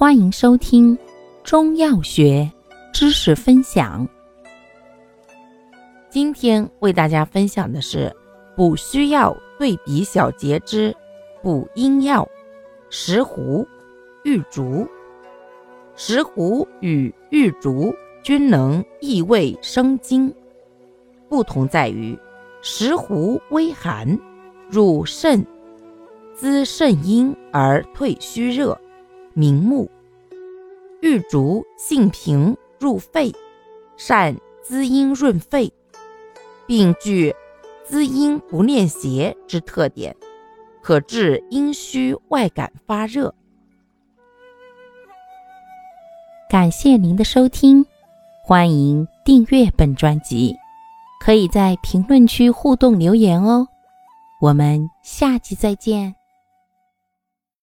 欢迎收听中药学知识分享。今天为大家分享的是补虚药对比小节之补阴药石斛、玉竹。石斛与玉竹均能益胃生津，不同在于石斛微寒，入肾，滋肾阴而退虚热。明目，玉竹性平，入肺，善滋阴润肺，并具滋阴不念邪之特点，可治阴虚外感发热。感谢您的收听，欢迎订阅本专辑，可以在评论区互动留言哦。我们下期再见。